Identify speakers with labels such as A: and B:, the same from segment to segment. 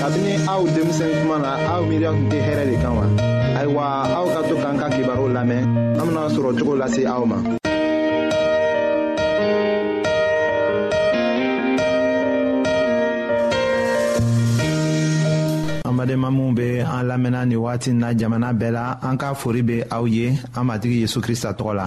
A: kabini aw denmisɛn kuma na aw miiriya tun tɛ hɛrɛ de kan wa ayiwa aw ka to k'an ka kibaru lamɛn an bena sɔrɔ cogo lase aw ma badenma minw be an lamɛnna ni wagati na jamana bɛɛ la an ka fori be aw ye an matigi yezu krista tɔgɔ la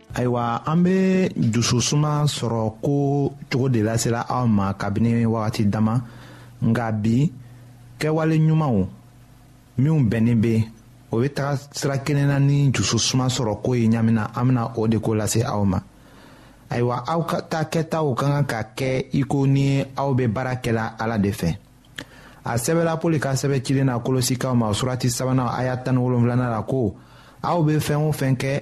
A: ayiwa an bɛ dususuma sɔrɔ ko cogo de lasela aw ma kabini wagati dama nka bi kɛwale ɲumanw minnu bɛnnen bɛ o bɛ taga sira kelen na ni dususuma sɔrɔ ko ye ɲamina an bɛna o de ko lase aw ma ayiwa aw ka taa kɛtaw ka kan ka kɛ i ko ni aw bɛ baara kɛla ala de fɛ a sɛbɛla poli ka sɛbɛn cilen na kolosikaw ma surati sabanan a y'a tan ni wolonwulanan la ko aw bɛ fɛn o fɛn kɛ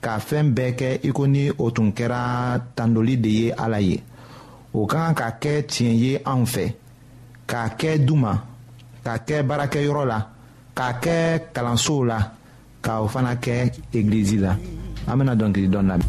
A: ka fɛɛn bɛɛ kɛ i ko ni o tun kɛra tandoli de ye ala ye o ka kan ka kɛ tiɲɛ ye anw fɛ k'a kɛ du ma k'a kɛ baarakɛyɔrɔ la k'a kɛ kalansow la ka o fana kɛ egilizi la an bɛna dɔnkili dɔn lamɛn.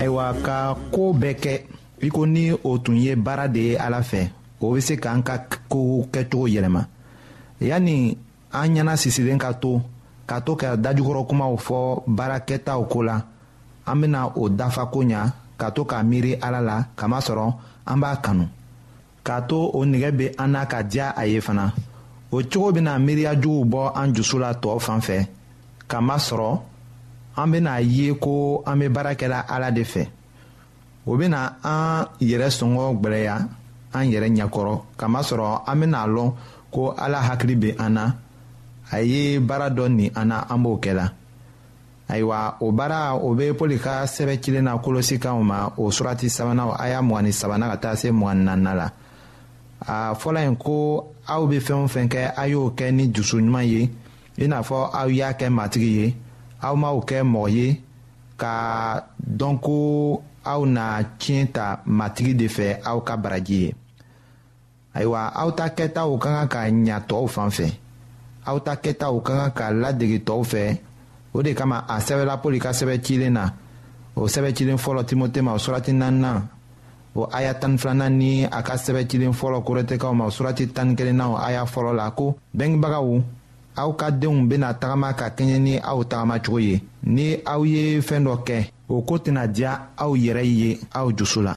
A: ayiwa ka ko bɛɛ kɛ i ko ni o tun ye baara de ye ala fɛ o bɛ se k'an ka kow kɛcogo yɛlɛma yanni an ɲɛna sisilen ka to ka to ka dajukɔrɔ kumaw fɔ baara kɛtaw ko la an bɛna o dafa ko ɲa ka to k'a miiri ala la kamasɔrɔ an b'a kanu k'a to o nɛgɛ bɛ an na ka diya a ye fana o cogo bɛna miiriya juguw bɔ an dusu la tɔw fan fɛ k'a masɔrɔ an bɛna a ye ko an bɛ baara kɛla ala de fɛ o bɛna an yɛrɛ sɔngɔ gwɛlɛya an yɛrɛ ɲɛkɔrɔ k'a masɔrɔ an bɛna a lɔn ko ala hakili bɛ an na a ye baara dɔ nin an na an b'o kɛla ayiwa o baara o bɛ pɔli ka sɛbɛn cilen na kolosi kanw ma o surati sabanan a y'a mugan ni sabanan ka taa se mugan ni naaninan la a fɔla yen ko aw bɛ fɛn o fɛn kɛ a y'o kɛ ni dusu ɲuman ye i n'a fɔ aw y'a kɛ matigi ye aw m'aw kɛ mɔgɔ ye ka dɔn ko aw na tiɲɛ ta matigi de fɛ aw ka baraji ye ayiwa aw ta kɛtaw ka kan ka ɲa tɔw fan fɛ aw ta kɛtaw ka kan ka ladege tɔw fɛ o de kama a sɛbɛla pɔli ka sɛbɛ cilen na o sɛbɛ cilen fɔlɔ timote ma surati naaninan o aya tan filanan ni a ka sɛbɛ cilen fɔlɔ korɛtɛkaw ma surati tan kelenna o aya fɔlɔ la ko bɛngebagaw aw ka denw bena tagama ka kɛɲɛ ni aw tagamacogo ye ni aw ye fɛɛn dɔ kɛ o ko tɛna diya aw yɛrɛ ye aw dusu la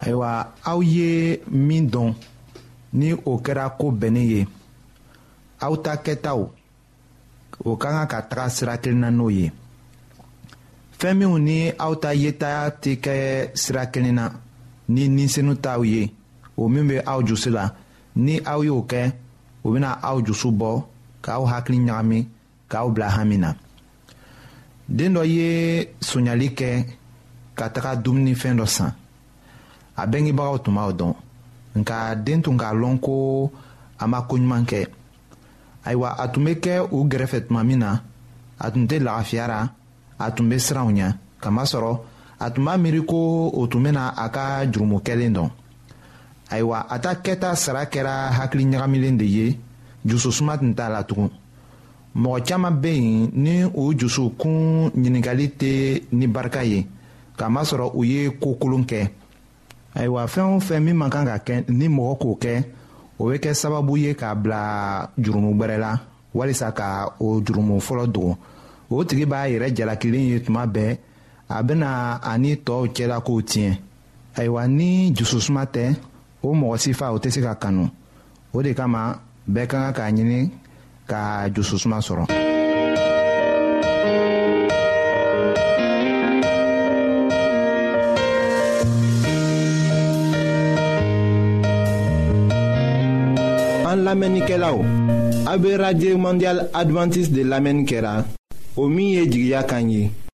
A: ayiwa aw ye
B: min dɔn ni o kɛra ko bɛnnen ye aw ta kɛtaw o ka kan ka taga sira kelen na n'o ye fɛn minnu ni aw ta yeta tɛ kɛ sira kelen na ni ninsenu taw ye o min bɛ aw dusu la ni aw y'o kɛ o bɛna aw dusu bɔ k'aw hakili ɲagami k'aw bila hami na den dɔ ye sonyali kɛ ka taga dumunifɛn dɔ san a bɛngebagaw tun b'aw dɔn nka den tun k'a lɔn ko a ma ko ɲuman kɛ ayiwa a tun bɛ kɛ u gɛrɛfɛ tuma min na a tun tɛ lagafiyara a tun bɛ siran u ɲɛ kamasɔrɔ a tun b'a miiri ko o tun bɛna a ka jurumu kɛlen dɔn ayiwa a ta kɛta sara kɛra hakili ɲagamilen de ye jususuma tun t'a la tugun mɔgɔ caman bɛ yen ni u dusukun ɲininkali tɛ ni barika ye k'a masɔrɔ u ye ko kolon kɛ ayiwa fɛn o fɛn min man kan ka kɛ ni mɔgɔ k'o kɛ o bɛ kɛ sababu ye k'a bila jurumu wɛrɛ la walisa ka o jurumu fɔlɔ dogo o tigi b'a yɛrɛ jalakilen ye tuma bɛɛ a bɛna a ni tɔw cɛla kow tiɲɛ ayiwa ni dususuma tɛ o mɔgɔ sifa o tɛ se ka kanu o de kama bɛɛ ka kan k'a ɲini ka dususuma sɔrɔ
A: an lamɛnnikɛlaw a bɛ radio mondial adventiste de lamɛnni kɛra o min ye jigiya kan ye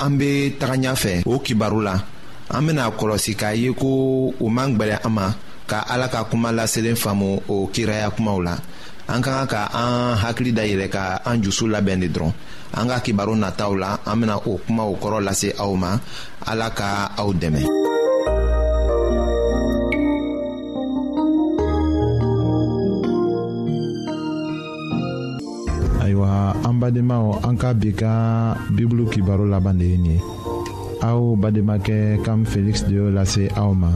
A: an be taga ɲa fɛ o kibaru la an bena kɔlɔsi k'a ye ko o man gwɛlɛ an ma ka ala ka kuma laselen faamu o kiraya kumaw la an ka kan ka an hakili da yɛlɛ ka an jusu labɛn de dɔrɔn an ka kibaru nataw la an bena o kumaw kɔrɔ lase aw ma ala ka aw dɛmɛ
B: ayiwa an badenmaw an ka bi ka bibulu kibaro laban de ye nin ye aw bademakɛ kam feliksi de y'o lase aw ma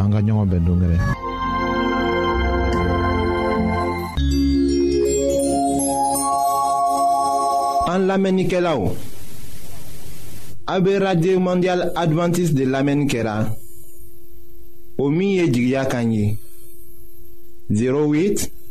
B: an ka ɲɔgɔn bɛn dongɛrɛ
A: an lamɛnnikɛlaw a bɛ radio mondial adventiste de lamɛnni kɛra o min ye jigiya kan ye 08